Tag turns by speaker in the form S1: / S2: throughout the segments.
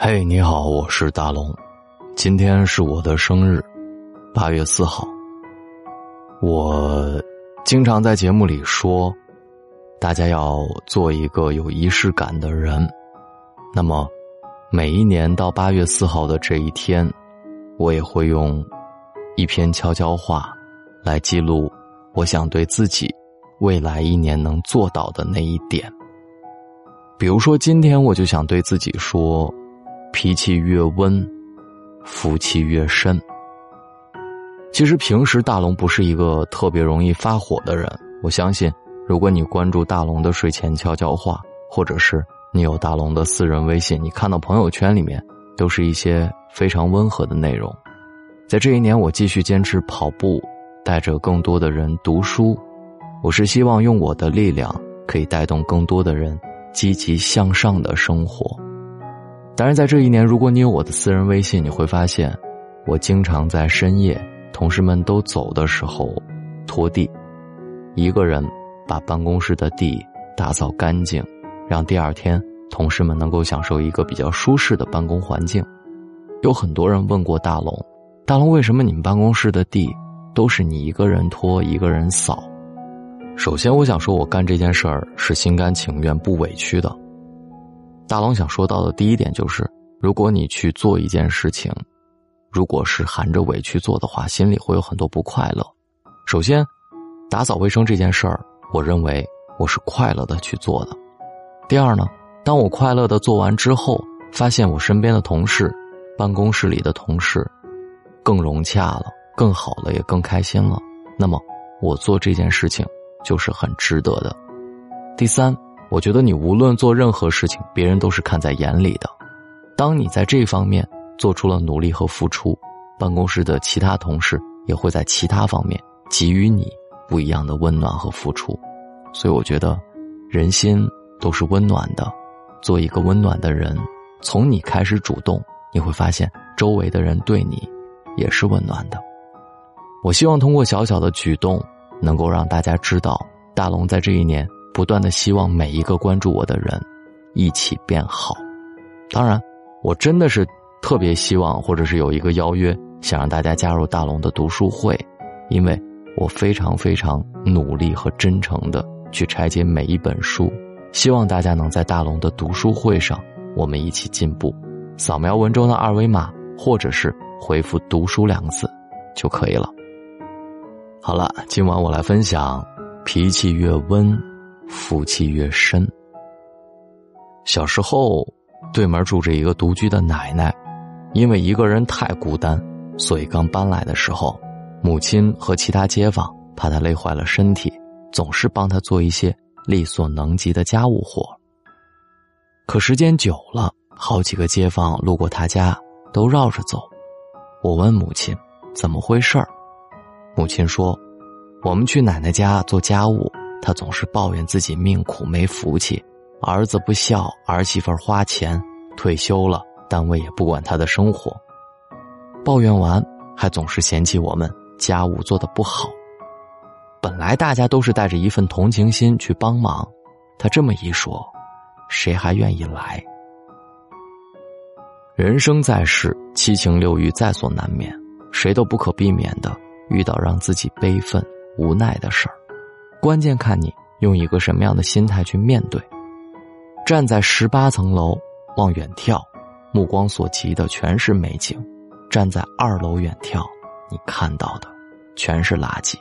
S1: 嘿，你好，我是大龙，今天是我的生日，八月四号。我经常在节目里说，大家要做一个有仪式感的人。那么，每一年到八月四号的这一天，我也会用一篇悄悄话来记录我想对自己未来一年能做到的那一点。比如说，今天我就想对自己说。脾气越温，福气越深。其实平时大龙不是一个特别容易发火的人。我相信，如果你关注大龙的睡前悄悄话，或者是你有大龙的私人微信，你看到朋友圈里面都是一些非常温和的内容。在这一年，我继续坚持跑步，带着更多的人读书。我是希望用我的力量，可以带动更多的人积极向上的生活。当然，在这一年，如果你有我的私人微信，你会发现，我经常在深夜，同事们都走的时候，拖地，一个人把办公室的地打扫干净，让第二天同事们能够享受一个比较舒适的办公环境。有很多人问过大龙，大龙为什么你们办公室的地都是你一个人拖，一个人扫？首先，我想说，我干这件事儿是心甘情愿，不委屈的。大龙想说到的第一点就是，如果你去做一件事情，如果是含着委屈做的话，心里会有很多不快乐。首先，打扫卫生这件事儿，我认为我是快乐的去做的。第二呢，当我快乐的做完之后，发现我身边的同事、办公室里的同事更融洽了、更好了，也更开心了，那么我做这件事情就是很值得的。第三。我觉得你无论做任何事情，别人都是看在眼里的。当你在这方面做出了努力和付出，办公室的其他同事也会在其他方面给予你不一样的温暖和付出。所以，我觉得人心都是温暖的。做一个温暖的人，从你开始主动，你会发现周围的人对你也是温暖的。我希望通过小小的举动，能够让大家知道，大龙在这一年。不断的希望每一个关注我的人一起变好。当然，我真的是特别希望，或者是有一个邀约，想让大家加入大龙的读书会，因为我非常非常努力和真诚的去拆解每一本书，希望大家能在大龙的读书会上，我们一起进步。扫描文中的二维码，或者是回复“读书”两个字就可以了。好了，今晚我来分享：脾气越温。福气越深。小时候，对门住着一个独居的奶奶，因为一个人太孤单，所以刚搬来的时候，母亲和其他街坊怕她累坏了身体，总是帮她做一些力所能及的家务活。可时间久了，好几个街坊路过他家都绕着走。我问母亲怎么回事儿，母亲说：“我们去奶奶家做家务。”他总是抱怨自己命苦没福气，儿子不孝，儿媳妇花钱，退休了单位也不管他的生活。抱怨完，还总是嫌弃我们家务做的不好。本来大家都是带着一份同情心去帮忙，他这么一说，谁还愿意来？人生在世，七情六欲在所难免，谁都不可避免的遇到让自己悲愤无奈的事儿。关键看你用一个什么样的心态去面对。站在十八层楼往远眺，目光所及的全是美景；站在二楼远眺，你看到的全是垃圾。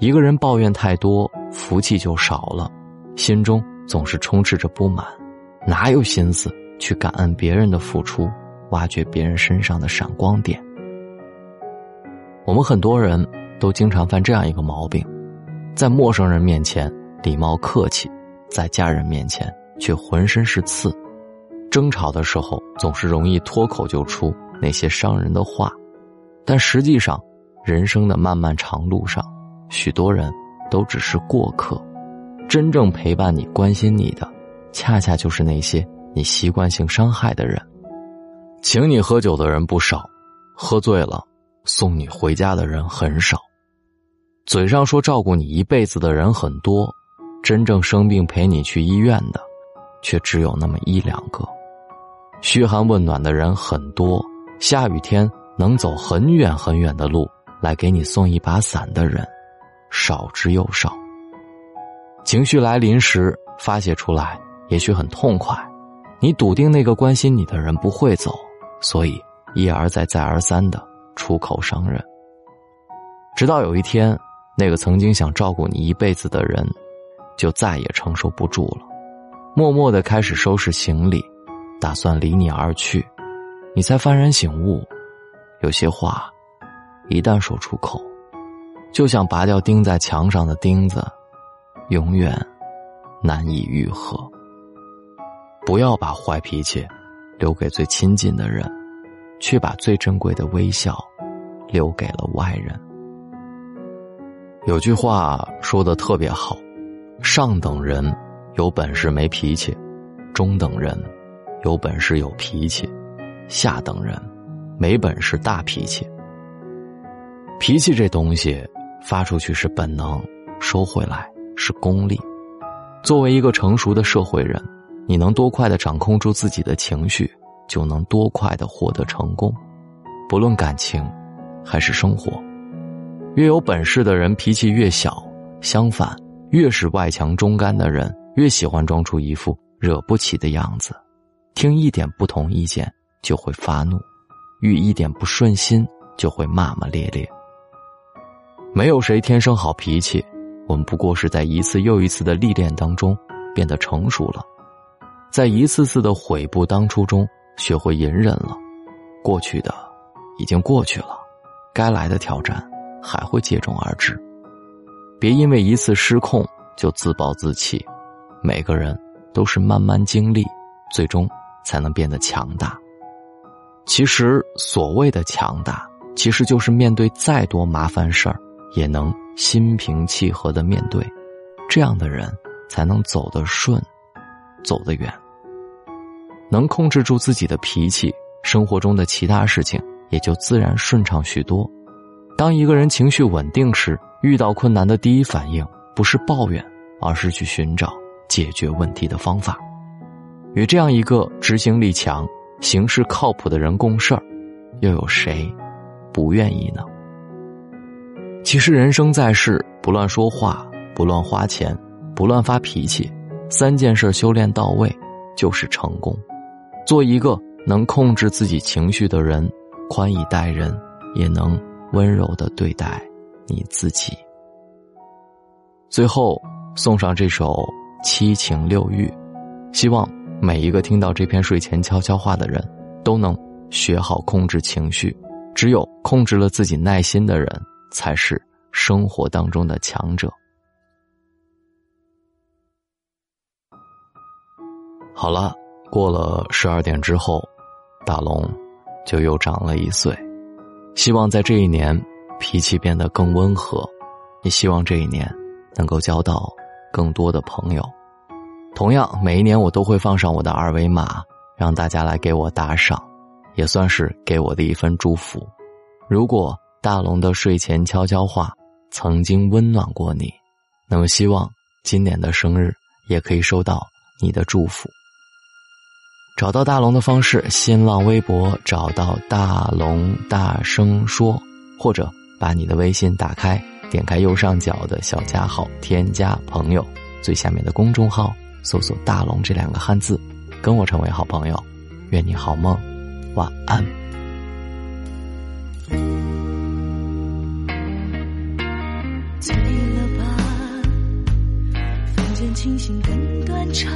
S1: 一个人抱怨太多，福气就少了，心中总是充斥着不满，哪有心思去感恩别人的付出，挖掘别人身上的闪光点？我们很多人都经常犯这样一个毛病。在陌生人面前礼貌客气，在家人面前却浑身是刺。争吵的时候总是容易脱口就出那些伤人的话，但实际上，人生的漫漫长路上，许多人都只是过客。真正陪伴你、关心你的，恰恰就是那些你习惯性伤害的人。请你喝酒的人不少，喝醉了送你回家的人很少。嘴上说照顾你一辈子的人很多，真正生病陪你去医院的，却只有那么一两个。嘘寒问暖的人很多，下雨天能走很远很远的路来给你送一把伞的人，少之又少。情绪来临时发泄出来，也许很痛快。你笃定那个关心你的人不会走，所以一而再再而三的出口伤人。直到有一天，那个曾经想照顾你一辈子的人，就再也承受不住了，默默的开始收拾行李，打算离你而去。你才幡然醒悟，有些话，一旦说出口，就像拔掉钉在墙上的钉子。永远难以愈合。不要把坏脾气留给最亲近的人，却把最珍贵的微笑留给了外人。有句话说的特别好：上等人有本事没脾气，中等人有本事有脾气，下等人没本事大脾气。脾气这东西发出去是本能，收回来。是功利。作为一个成熟的社会人，你能多快的掌控住自己的情绪，就能多快的获得成功。不论感情，还是生活，越有本事的人脾气越小。相反，越是外强中干的人，越喜欢装出一副惹不起的样子。听一点不同意见就会发怒，遇一点不顺心就会骂骂咧咧。没有谁天生好脾气。我们不过是在一次又一次的历练当中变得成熟了，在一次次的悔不当初中学会隐忍了。过去的已经过去了，该来的挑战还会接踵而至。别因为一次失控就自暴自弃。每个人都是慢慢经历，最终才能变得强大。其实所谓的强大，其实就是面对再多麻烦事儿也能。心平气和的面对，这样的人才能走得顺，走得远。能控制住自己的脾气，生活中的其他事情也就自然顺畅许多。当一个人情绪稳定时，遇到困难的第一反应不是抱怨，而是去寻找解决问题的方法。与这样一个执行力强、行事靠谱的人共事儿，又有谁不愿意呢？其实人生在世，不乱说话，不乱花钱，不乱发脾气，三件事修炼到位，就是成功。做一个能控制自己情绪的人，宽以待人，也能温柔的对待你自己。最后送上这首《七情六欲》，希望每一个听到这篇睡前悄悄话的人，都能学好控制情绪。只有控制了自己耐心的人。才是生活当中的强者。好了，过了十二点之后，大龙就又长了一岁。希望在这一年脾气变得更温和，也希望这一年能够交到更多的朋友。同样，每一年我都会放上我的二维码，让大家来给我打赏，也算是给我的一份祝福。如果。大龙的睡前悄悄话曾经温暖过你，那么希望今年的生日也可以收到你的祝福。找到大龙的方式：新浪微博找到大龙大声说，或者把你的微信打开，点开右上角的小加号，添加朋友，最下面的公众号搜索“大龙”这两个汉字，跟我成为好朋友。愿你好梦，晚安。
S2: 醉了吧，房间清醒更断肠，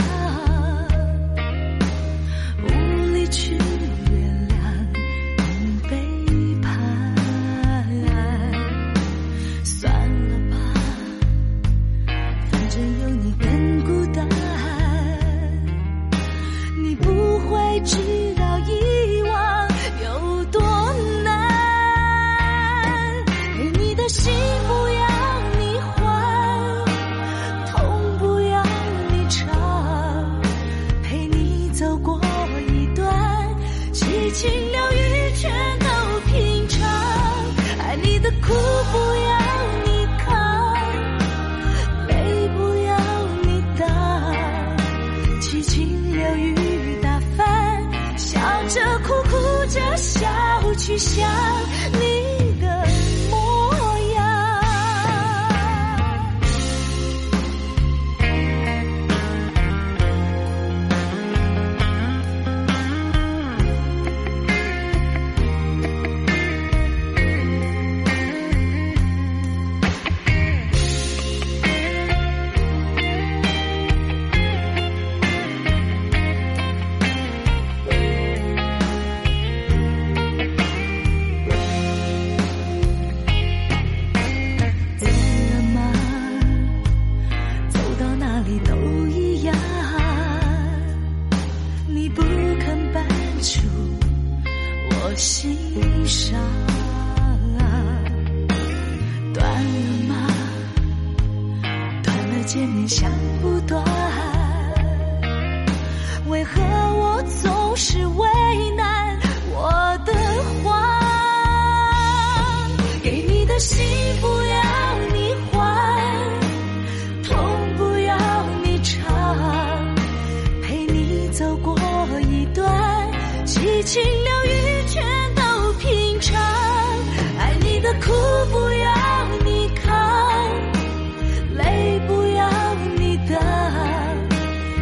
S2: 想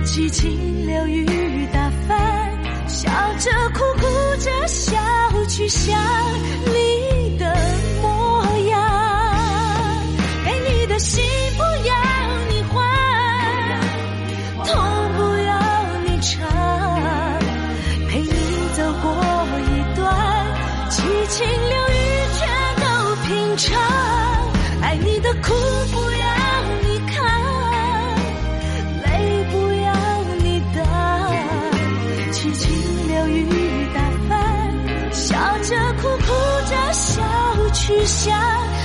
S2: 七情六欲打翻，笑着哭哭着笑去想你的模样，给你的心不要你还，痛不要你尝，陪你走过一段七情六欲全都品尝，爱你的苦不要想